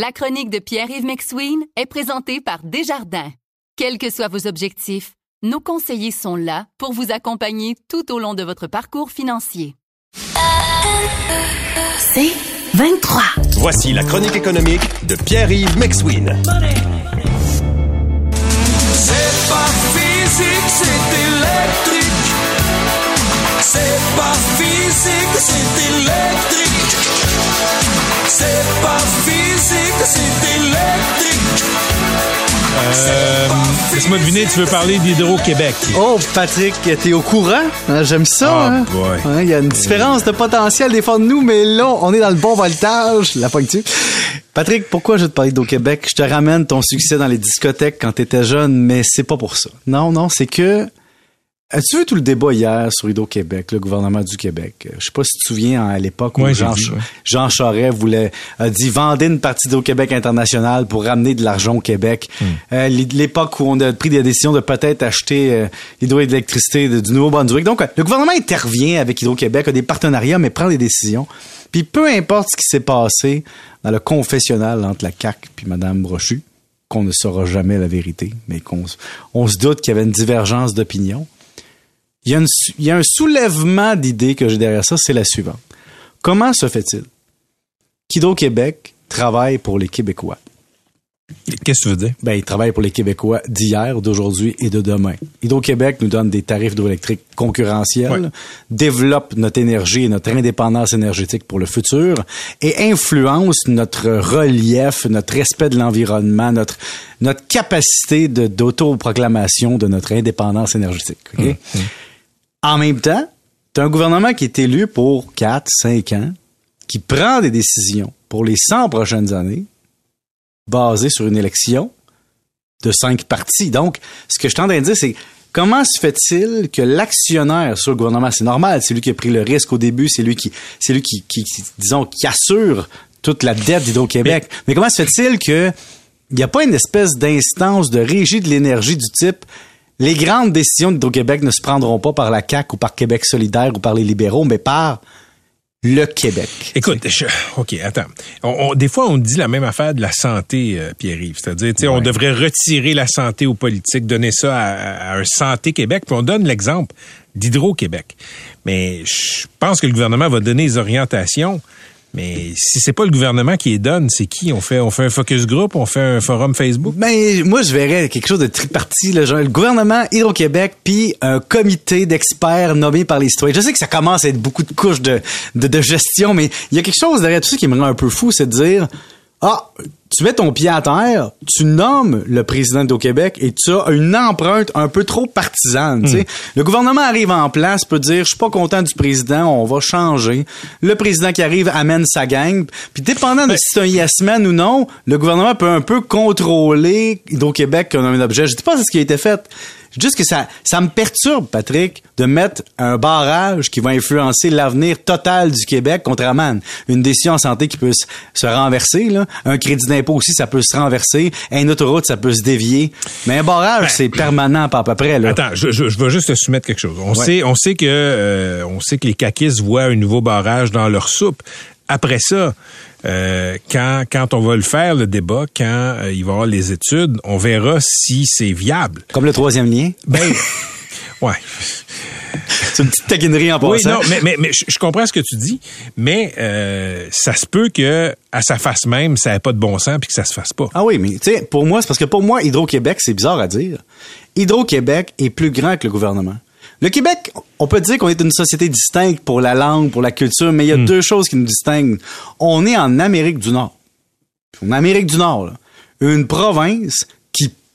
La chronique de Pierre-Yves McSween est présentée par Desjardins. Quels que soient vos objectifs, nos conseillers sont là pour vous accompagner tout au long de votre parcours financier. C'est 23. Voici la chronique économique de Pierre-Yves McSween. C'est pas physique, c'est électrique. C'est pas physique, c'est électrique. Euh, Laisse-moi deviner, tu veux parler d'Hydro-Québec. Oh, Patrick, t'es au courant? Hein, J'aime ça. Ah, hein? Hein, Il y a une différence de potentiel des fois de nous, mais là, on est dans le bon voltage. La pointe Patrick, pourquoi je vais te parler d'Hydro-Québec? Je te ramène ton succès dans les discothèques quand t'étais jeune, mais c'est pas pour ça. Non, non, c'est que... As-tu vu tout le débat hier sur Hydro-Québec, le gouvernement du Québec? Euh, Je sais pas si tu te souviens hein, à l'époque où Ouais, Jean, ouais. Jean Charest voulait a dit vendez une partie d'Hydro-Québec international pour ramener de l'argent au Québec. Hmm. Euh, l'é- l'époque où on a pris des décisions de peut-être acheter euh, l'hydroélectricité du Nouveau-Brunswick. Donc, le gouvernement intervient avec Hydro-Québec, a des partenariats, mais prend des décisions. Puis peu importe ce qui s'est passé dans le confessionnal entre la CAQ puis Mme Brochu, qu'on ne saura jamais la vérité, mais qu'on on se doute qu'il y avait une divergence d'opinion. Il y, a une su- il y a un soulèvement d'idées que j'ai derrière ça, c'est la suivante. Comment se fait-il qu'Hydro-Québec travaille pour les Québécois? Qu'est-ce que tu veux dire? Ben, il travaille pour les Québécois d'hier, d'aujourd'hui et de demain. Hydro-Québec nous donne des tarifs hydroélectriques concurrentiels, Ouais. développe notre énergie et notre indépendance énergétique pour le futur et influence notre relief, notre respect de l'environnement, notre, notre capacité de, d'autoproclamation de notre indépendance énergétique. ok? En même temps, tu as un gouvernement qui est élu pour 4, 5 ans, qui prend des décisions pour les 100 prochaines années, basées sur une élection de cinq partis. Donc, ce que je train de dire, c'est comment se fait-il que l'actionnaire sur le gouvernement, c'est normal, c'est lui qui a pris le risque au début, c'est lui qui, c'est lui qui, disons, qui assure toute la dette d'Hydro-Québec. Mais, comment se fait-il que il n'y a pas une espèce d'instance de régie de l'énergie du type les grandes décisions d'Hydro-Québec ne se prendront pas par la CAQ ou par Québec solidaire ou par les libéraux, mais par le Québec. Écoute, je- OK, attends. On- on- des fois, on dit la même affaire de la santé, euh, Pierre-Yves. C'est-à-dire, on devrait retirer la santé aux politiques, donner ça à, à un Santé Québec, puis on donne l'exemple d'Hydro-Québec. Mais je pense que le gouvernement va donner les orientations. Mais si c'est pas le gouvernement qui les donne, c'est qui? On fait, on fait un focus group, on fait un forum Facebook? Ben, moi, je verrais quelque chose de tripartite, là, genre le gouvernement, Hydro-Québec, puis un comité d'experts nommé par les citoyens. Je sais que ça commence à être beaucoup de couches de, de, de gestion, mais il y a quelque chose derrière tout ça qui me rend un peu fou, c'est de dire, ah, tu mets ton pied à terre, tu nommes le président d'Au Québec et tu as une empreinte un peu trop partisane. sais. Le gouvernement arrive en place, peut dire je suis pas content du président, on va changer. Le président qui arrive amène sa gang. Puis dépendant de si c'est un yes man ou non, le gouvernement peut un peu contrôler Hydro-Québec comme un objet. Je dis pas c'est ce qui a été fait. Je dis Juste que ça, ça me perturbe, Patrick, de mettre un barrage qui va influencer l'avenir total du Québec, contrairement à une, décision en santé qui peut se, se renverser. Là. Un crédit d'impôt aussi, ça peut se renverser. Une autoroute, ça peut se dévier. Mais un barrage, c'est permanent, pas à peu près. Là. Attends, je, je, je vais juste te soumettre quelque chose. On Ouais. sait, on sait que, euh, on sait que les caquistes voient un nouveau barrage dans leur soupe. Après ça, euh, quand, quand on va le faire, le débat, quand euh, il va y avoir les études, on verra si c'est viable. Comme le troisième lien. Ben, ouais. C'est une petite taquinerie en passant. Oui, non, mais, mais, mais je, comprends ce que tu dis, mais euh, ça se peut que à sa face même, ça n'ait pas de bon sens puis que ça se fasse pas. Ah oui, mais tu sais, pour moi, c'est parce que pour moi, Hydro-Québec, c'est bizarre à dire. Hydro-Québec est plus grand que le gouvernement. Le Québec, on peut dire qu'on est une société distincte pour la langue, pour la culture, mais il y a deux choses qui nous distinguent. On est en Amérique du Nord. En Amérique du Nord, là. une province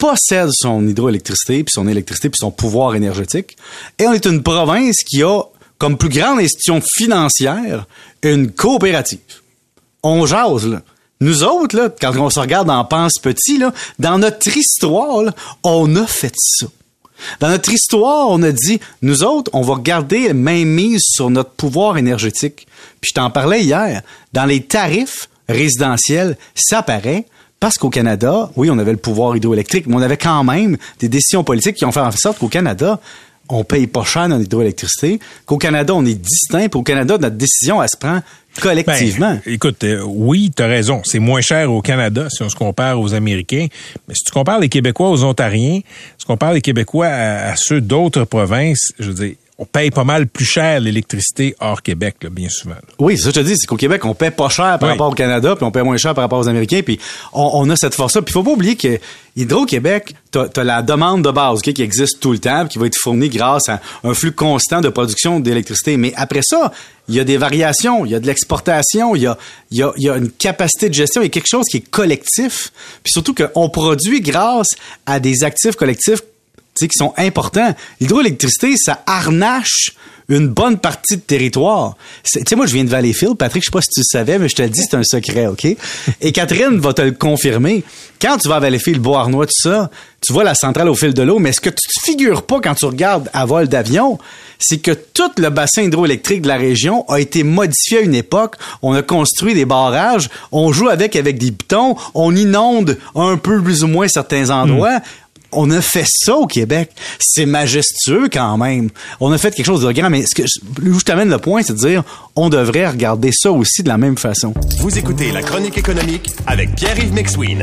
possède son hydroélectricité, puis son électricité, puis son pouvoir énergétique. Et on est une province qui a, comme plus grande institution financière, une coopérative on jase, là. Nous autres, là, quand on se regarde en pense petit, là, dans notre histoire, on a fait ça. Dans notre histoire, on a dit, nous autres, on va garder main mise sur notre pouvoir énergétique. Puis je t'en parlais hier, dans les tarifs résidentiels, ça paraît, parce qu'au Canada, oui, on avait le pouvoir hydroélectrique, mais on avait quand même des décisions politiques qui ont fait en sorte qu'au Canada, on paye pas cher notre hydroélectricité, qu'au Canada, on est distinct, puis au Canada, notre décision, elle se prend collectivement. Ben, écoute, euh, oui, tu raison. C'est moins cher au Canada si on se compare aux Américains. Mais si tu compares les Québécois aux Ontariens, si tu compares les Québécois à, à ceux d'autres provinces, je veux dire, on paye pas mal plus cher l'électricité hors Québec, là, bien souvent. là. Oui, c'est ça que je te dis, c'est qu'au Québec, on paie pas cher par Oui. rapport au Canada, puis on paie moins cher par rapport aux Américains, puis on, on a cette force-là. Puis faut pas oublier que Hydro-Québec, t'as as la demande de base qui existe tout le temps, qui va être fournie grâce à un flux constant de production d'électricité. Mais après ça, il y a des variations, il y a de l'exportation, il y a, il y, a, il y a une capacité de gestion, il y a quelque chose qui est collectif, puis surtout qu'on produit grâce à des actifs collectifs sais, qui sont importants. L'hydroélectricité, ça harnache une bonne partie de territoire. Tu sais, moi, je viens de Valleyfield. Patrick, je sais pas si tu le savais, mais je te le dis, c'est un secret, OK? Et Catherine va te le confirmer. Quand tu vas à Valleyfield, Beauharnois, tout ça, tu vois la centrale au fil de l'eau, mais ce que tu te figures pas quand tu regardes à vol d'avion, c'est que tout le bassin hydroélectrique de la région a été modifié à une époque. On a construit des barrages, on joue avec avec des pitons, on inonde un peu plus ou moins certains endroits. On a fait ça au Québec. C'est majestueux quand même. On a fait quelque chose de grand, mais ce que je, je t'amène le point, c'est de dire, on devrait regarder ça aussi de la même façon. Vous écoutez La Chronique économique avec Pierre-Yves McSween.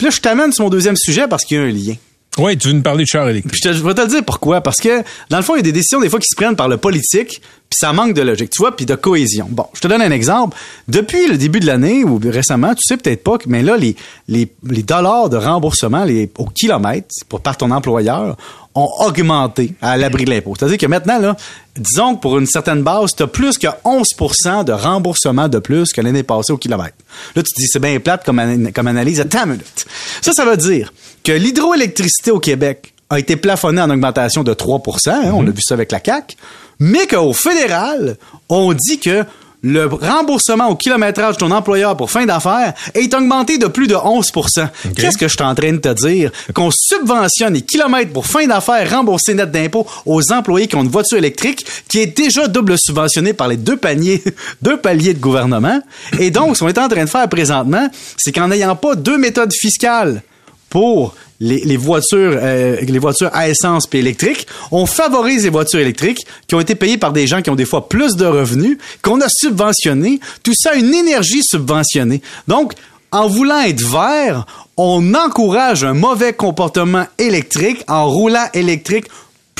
Puis là, je t'amène sur mon deuxième sujet parce qu'il y a un lien. Oui, tu veux nous parler de char Puis électrique. je, te- je vais te le dire pourquoi. Parce que, dans le fond, il y a des décisions des fois qui se prennent par le politique, puis ça manque de logique, tu vois, puis de cohésion. Bon, je te donne un exemple. Depuis le début de l'année, ou récemment, tu sais peut-être pas, mais là, les, les, les dollars de remboursement les, au kilomètre pour, par ton employeur ont augmenté à l'abri de l'impôt. C'est-à-dire que maintenant, là, disons que pour une certaine base, tu as plus que 11% de remboursement de plus que l'année passée au kilomètre. Là, tu te dis, c'est bien plate comme, comme analyse. Attends une minute. Ça, ça veut dire que l'hydroélectricité au Québec a été plafonnée en augmentation de 3% hein, on a vu ça avec la CAC, mais qu'au fédéral, on dit que le remboursement au kilométrage de ton employeur pour fin d'affaires est augmenté de plus de 11% Qu'est-ce que je suis en train de te dire? Qu'on subventionne les kilomètres pour fin d'affaires remboursés net d'impôts aux employés qui ont une voiture électrique qui est déjà double subventionnée par les deux paniers, deux paliers de gouvernement. Et donc, ce qu'on est en train de faire présentement, c'est qu'en n'ayant pas deux méthodes fiscales pour les, les voitures euh, les voitures à essence puis électriques, on favorise les voitures électriques qui ont été payées par des gens qui ont des fois plus de revenus, qu'on a subventionné, tout ça une énergie subventionnée. Donc en voulant être vert, on encourage un mauvais comportement électrique en roulant électrique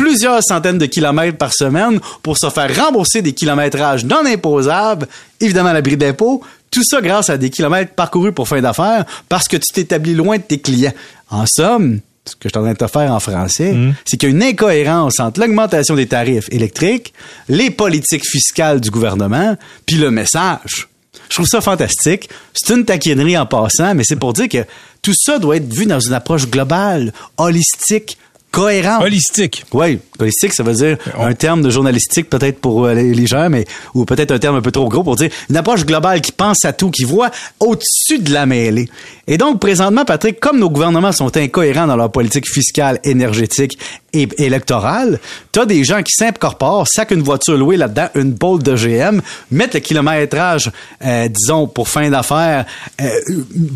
plusieurs centaines de kilomètres par semaine pour se faire rembourser des kilométrages non imposables, évidemment à l'abri d'impôt, tout ça grâce à des kilomètres parcourus pour fin d'affaires parce que tu t'établis loin de tes clients. En somme, ce que je suis en train de te faire en français, c'est qu'il y a une incohérence entre l'augmentation des tarifs électriques, les politiques fiscales du gouvernement, puis le message. Je trouve ça fantastique. C'est une taquinerie en passant, mais c'est pour dire que tout ça doit être vu dans une approche globale, holistique, cohérente. Holistique. Oui, holistique, ça veut dire On- un terme de journalistique peut-être pour euh, les, les gens, mais ou peut-être un terme un peu trop gros pour dire une approche globale qui pense à tout, qui voit au-dessus de la mêlée. Et donc présentement, Patrick, comme nos gouvernements sont incohérents dans leur politique fiscale, énergétique et électorale, t'as des gens qui s'incorporent, sacent une voiture louée là-dedans, une bolt de GM, mettent le kilométrage, euh, disons, pour fin d'affaires, euh,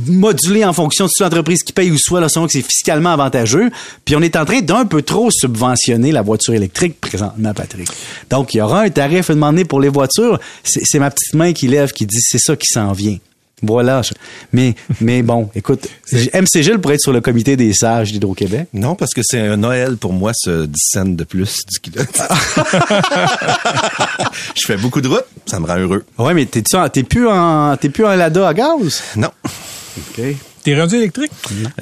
modulé en fonction de cette entreprise qui paye ou soit, là, selon que c'est fiscalement avantageux. Puis on est en train d'un peu trop subventionner la voiture électrique présentement, Patrick. Donc, il y aura un tarif à demander pour les voitures. C'est ma petite main qui lève, qui dit c'est ça qui s'en vient. Voilà. Mais, mais bon, écoute, MC Gilles pourrait être sur le comité des sages d'Hydro-Québec. Non, parce que c'est un Noël pour moi, ce 10 cents de plus du kilomètre. Je fais beaucoup de route, ça me rend heureux. Ouais, mais t'es-tu en- t'es plus en, t'es plus en Lada à gaz? Non. OK. T'es rendu électrique?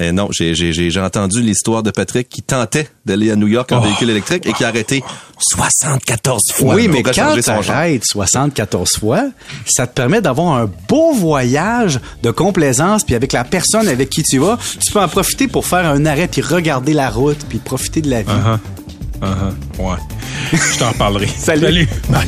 Euh, non, j'ai, j'ai, j'ai j'ai entendu l'histoire de Patrick qui tentait d'aller à New York en Oh. véhicule électrique et qui a arrêté 74 fois oui, mais quand t'arrêtes 74 fois, ça te permet d'avoir un beau voyage de complaisance, puis avec la personne avec qui tu vas, tu peux en profiter pour faire un arrêt, puis regarder la route, puis profiter de la vie. Uh-huh. Uh-huh. Ouais. Je t'en parlerai. Salut. Salut. Bye.